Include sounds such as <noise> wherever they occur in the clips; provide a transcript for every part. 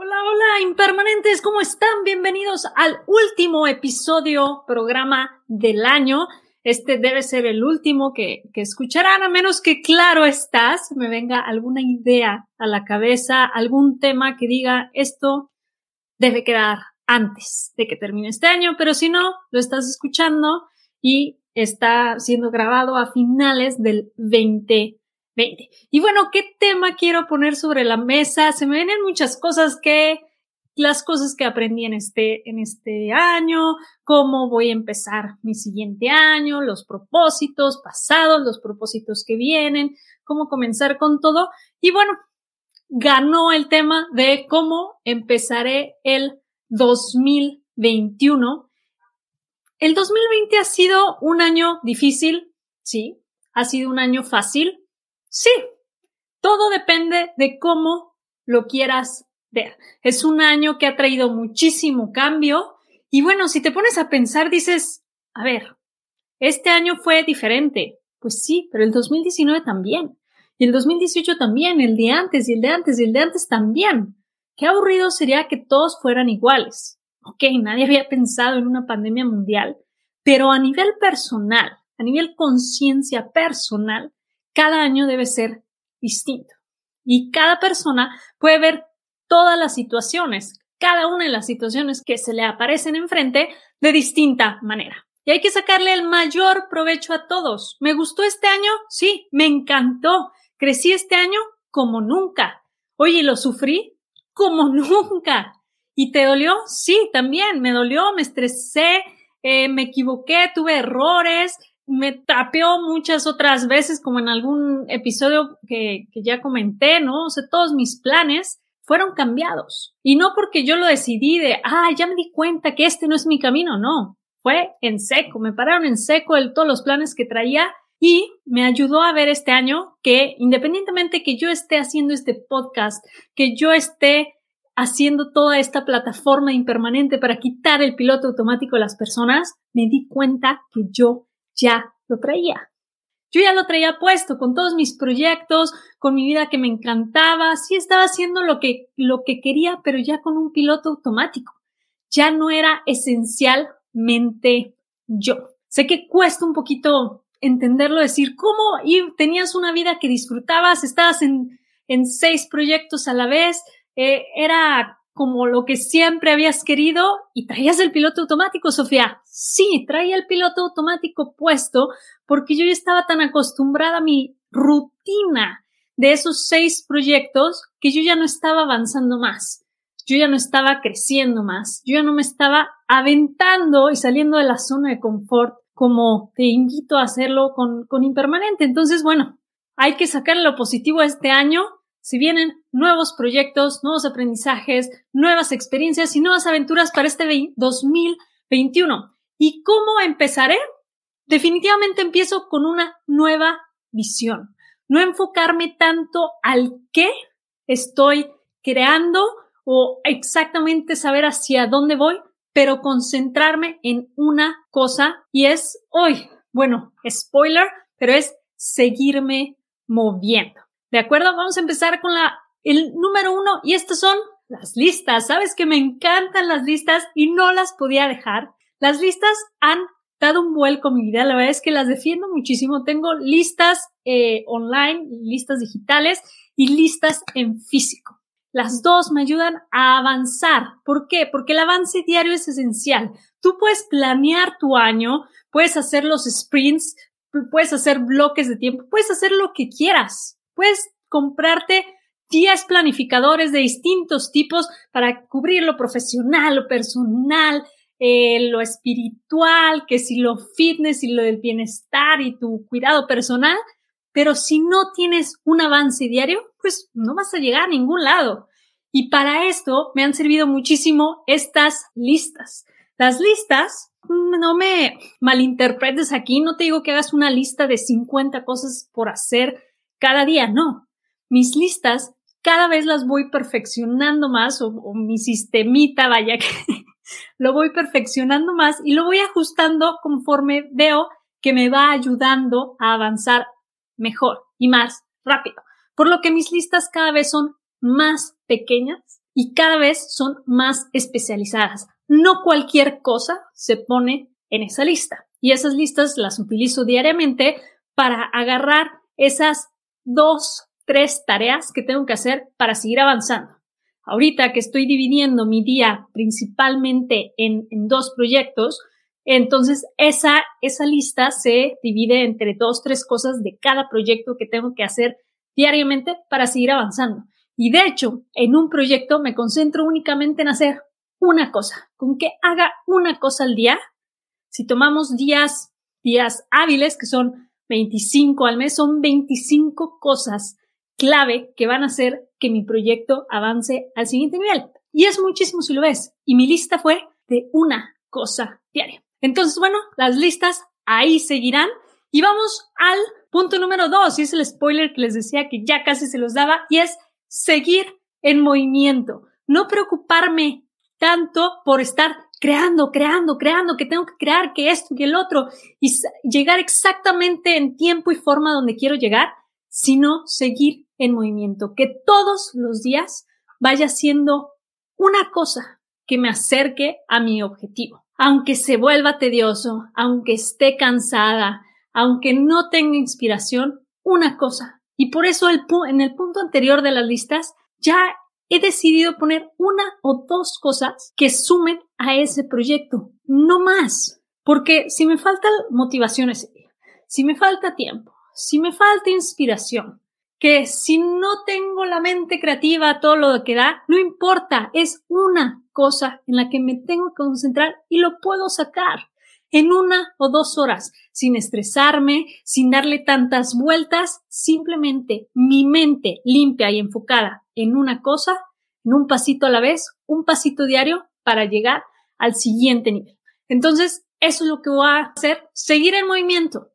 Hola, hola, impermanentes, ¿cómo están? Bienvenidos al último episodio, programa del año. Este debe ser el último que, que escucharán, a menos que, claro estás, me venga alguna idea a la cabeza, algún tema que diga esto debe quedar antes de que termine este año, pero si no, lo estás escuchando y está siendo grabado a finales del 20 y bueno, ¿qué tema quiero poner sobre la mesa? Se me vienen muchas cosas que las cosas que aprendí en este, en este año, cómo voy a empezar mi siguiente año, los propósitos pasados, los propósitos que vienen, cómo comenzar con todo. Y bueno, ganó el tema de cómo empezaré el 2021. El 2020 ha sido un año difícil, sí, ha sido un año fácil, Sí, todo depende de cómo lo quieras ver. Es un año que ha traído muchísimo cambio y bueno, si te pones a pensar, dices, a ver, este año fue diferente. Pues sí, pero el 2019 también. Y el 2018 también, el de antes y el de antes y el de antes también. Qué aburrido sería que todos fueran iguales. Ok, nadie había pensado en una pandemia mundial, pero a nivel personal, a nivel conciencia personal, cada año debe ser distinto. Y cada persona puede ver todas las situaciones, cada una de las situaciones que se le aparecen enfrente de distinta manera. Y hay que sacarle el mayor provecho a todos. ¿Me gustó este año? Sí, me encantó. Crecí este año como nunca. Oye, ¿lo sufrí? Como <laughs> nunca. ¿Y te dolió? Sí, también. Me dolió, me estresé, eh, me equivoqué, tuve errores, me tapeó muchas otras veces, como en algún episodio que, que ya comenté, ¿no? O sea, todos mis planes fueron cambiados. Y no porque yo lo decidí de, ah, ya me di cuenta que este no es mi camino, no. Fue en seco, me pararon en seco de todos los planes que traía y me ayudó a ver este año que independientemente que yo esté haciendo este podcast, que yo esté haciendo toda esta plataforma impermanente para quitar el piloto automático de las personas, me di cuenta que yo ya lo traía. Yo ya lo traía puesto con todos mis proyectos, con mi vida que me encantaba, sí estaba haciendo lo que, lo que quería, pero ya con un piloto automático. Ya no era esencialmente yo. Sé que cuesta un poquito entenderlo, decir cómo tenías una vida que disfrutabas, estabas en, en seis proyectos a la vez, eh, era como lo que siempre habías querido y traías el piloto automático, Sofía. Sí, traía el piloto automático puesto porque yo ya estaba tan acostumbrada a mi rutina de esos seis proyectos que yo ya no estaba avanzando más. Yo ya no estaba creciendo más. Yo ya no me estaba aventando y saliendo de la zona de confort como te invito a hacerlo con, con impermanente. Entonces, bueno, hay que sacar lo positivo a este año si vienen nuevos proyectos, nuevos aprendizajes, nuevas experiencias y nuevas aventuras para este 2021. ¿Y cómo empezaré? Definitivamente empiezo con una nueva visión. No enfocarme tanto al qué estoy creando o exactamente saber hacia dónde voy, pero concentrarme en una cosa y es hoy, bueno, spoiler, pero es seguirme moviendo. ¿De acuerdo? Vamos a empezar con la, el número uno y estas son las listas. Sabes que me encantan las listas y no las podía dejar. Las listas han dado un vuelco a mi vida. La verdad es que las defiendo muchísimo. Tengo listas eh, online, listas digitales y listas en físico. Las dos me ayudan a avanzar. ¿Por qué? Porque el avance diario es esencial. Tú puedes planear tu año, puedes hacer los sprints, puedes hacer bloques de tiempo, puedes hacer lo que quieras. Puedes comprarte 10 planificadores de distintos tipos para cubrir lo profesional, lo personal, eh, lo espiritual, que si lo fitness y lo del bienestar y tu cuidado personal, pero si no tienes un avance diario, pues no vas a llegar a ningún lado. Y para esto me han servido muchísimo estas listas. Las listas, mm, no me malinterpretes aquí, no te digo que hagas una lista de 50 cosas por hacer cada día, no. Mis listas cada vez las voy perfeccionando más o, mi sistemita, vaya que <laughs> lo voy perfeccionando más y lo voy ajustando conforme veo que me va ayudando a avanzar mejor y más rápido. Por lo que mis listas cada vez son más pequeñas y cada vez son más especializadas. No cualquier cosa se pone en esa lista. Y esas listas las utilizo diariamente para agarrar esas dos, tres tareas que tengo que hacer para seguir avanzando. Ahorita que estoy dividiendo mi día principalmente en, dos proyectos, entonces esa, esa lista se divide entre dos, tres cosas de cada proyecto que tengo que hacer diariamente para seguir avanzando. Y de hecho, en un proyecto me concentro únicamente en hacer una cosa. Con que haga una cosa al día, si tomamos días, días hábiles, que son 25 al mes, son 25 cosas clave que van a hacer que mi proyecto avance al siguiente nivel. Y es muchísimo si lo ves. Y mi lista fue de una cosa diaria. Entonces, bueno, las listas ahí seguirán. Y vamos al punto número dos, y es el spoiler que les decía que ya casi se los daba, y es seguir en movimiento. No preocuparme tanto por estar creando, creando, creando, que tengo que crear, que esto y el otro, y llegar exactamente en tiempo y forma donde quiero llegar, sino seguir en movimiento, que todos los días vaya siendo una cosa que me acerque a mi objetivo. Aunque se vuelva tedioso, aunque esté cansada, aunque no tenga inspiración, una cosa. Y por eso el en el punto anterior de las listas ya he decidido poner una o dos cosas que sumen a ese proyecto, no más. Porque si me falta motivación ese día, si me falta tiempo, si me falta inspiración, que si no tengo la mente creativa, todo lo que da, no importa, es una cosa en la que me tengo que concentrar y lo puedo sacar en una o dos horas, sin estresarme, sin darle tantas vueltas, simplemente mi mente limpia y enfocada en una cosa, en un pasito a la vez, un pasito diario para llegar al siguiente nivel. Entonces, eso es lo que voy a hacer, seguir el movimiento.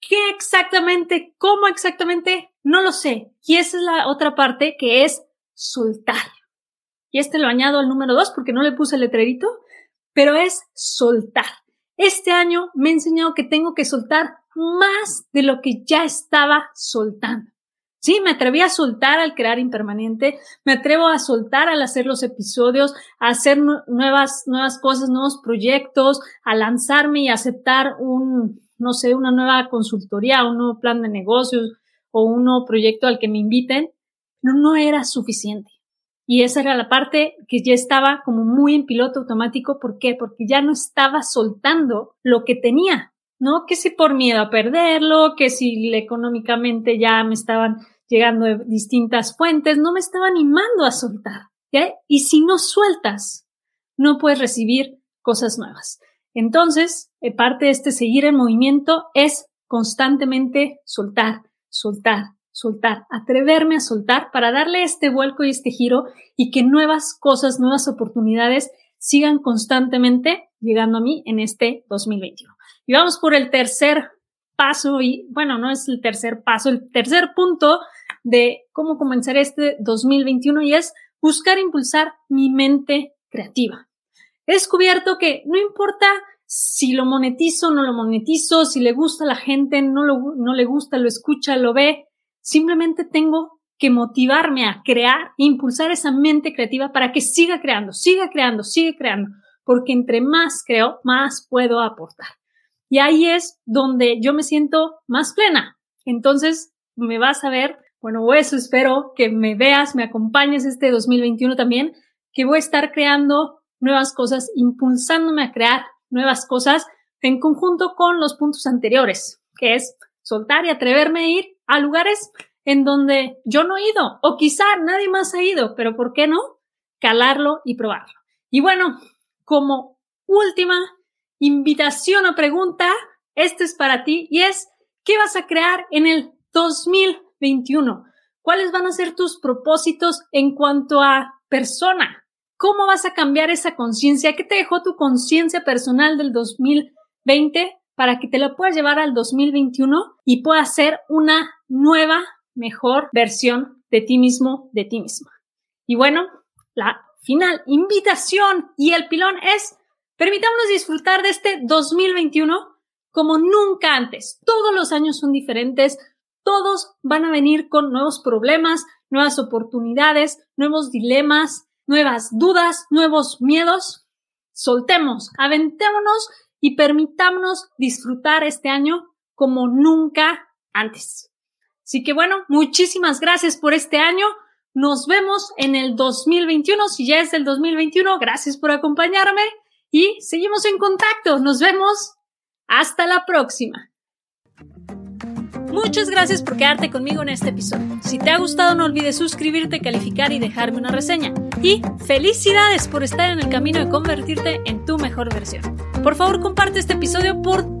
¿Qué exactamente? ¿Cómo exactamente? No lo sé. Y esa es la otra parte que es soltar. Y este lo añado al número dos porque no le puse el letrerito, pero es soltar. Este año me he enseñado que tengo que soltar más de lo que ya estaba soltando. Sí, me atreví a soltar al crear impermanente, me atrevo a soltar al hacer los episodios, a hacer nuevas, nuevas cosas, nuevos proyectos, a lanzarme y aceptar un, no sé, una nueva consultoría, un nuevo plan de negocios o un nuevo proyecto al que me inviten, no, no era suficiente. Y esa era la parte que ya estaba como muy en piloto automático. ¿Por qué? Porque ya no estaba soltando lo que tenía, ¿no? Que si por miedo a perderlo, que si económicamente ya me estaban llegando distintas fuentes, no me estaba animando a soltar. Y si no sueltas, no puedes recibir cosas nuevas. Entonces, eh, parte de este seguir en movimiento es constantemente soltar, soltar, soltar, atreverme a soltar para darle este vuelco y este giro y que nuevas cosas, nuevas oportunidades sigan constantemente llegando a mí en este 2021. Y vamos por el tercer paso y bueno, no es el tercer paso, el tercer punto de cómo comenzar este 2021 y es buscar impulsar mi mente creativa. He descubierto que no importa si lo monetizo, no lo monetizo, si le gusta a la gente, no, lo, no le gusta, lo escucha, lo ve, Simplemente tengo que motivarme a crear impulsar esa mente creativa para que siga creando, siga creando, siga creando, porque entre más creo, más puedo aportar. Y ahí es donde yo me siento más plena. Entonces, me vas a ver, bueno, eso espero que me veas, me acompañes este 2021 también, que voy a estar creando nuevas cosas, impulsándome a crear nuevas cosas en conjunto con los puntos anteriores, que es soltar y atreverme a ir a lugares en donde yo no he ido o quizá nadie más ha ido, pero ¿por qué no? Calarlo y probarlo. Y bueno, como última invitación o pregunta, este es para ti y es, ¿qué vas a crear en el 2021? ¿Cuáles van a ser tus propósitos en cuanto a persona? ¿Cómo vas a cambiar esa conciencia? ¿Qué te dejó tu conciencia personal del 2020 para que te lo puedas llevar al 2021 y puedas ser una nueva, mejor versión de ti mismo, de ti misma. Y bueno, la final invitación y el pilón es, permitámonos disfrutar de este 2021 como nunca antes. Todos los años son diferentes, todos van a venir con nuevos problemas, nuevas oportunidades, nuevos dilemas, nuevas dudas, nuevos miedos. Soltemos, aventémonos y permitámonos disfrutar este año como nunca antes. Así que bueno, muchísimas gracias por este año. Nos vemos en el 2021. Si ya es el 2021, gracias por acompañarme y seguimos en contacto. Nos vemos. Hasta la próxima. Muchas gracias por quedarte conmigo en este episodio. Si te ha gustado no olvides suscribirte, calificar y dejarme una reseña. Y felicidades por estar en el camino de convertirte en tu mejor versión. Por favor comparte este episodio por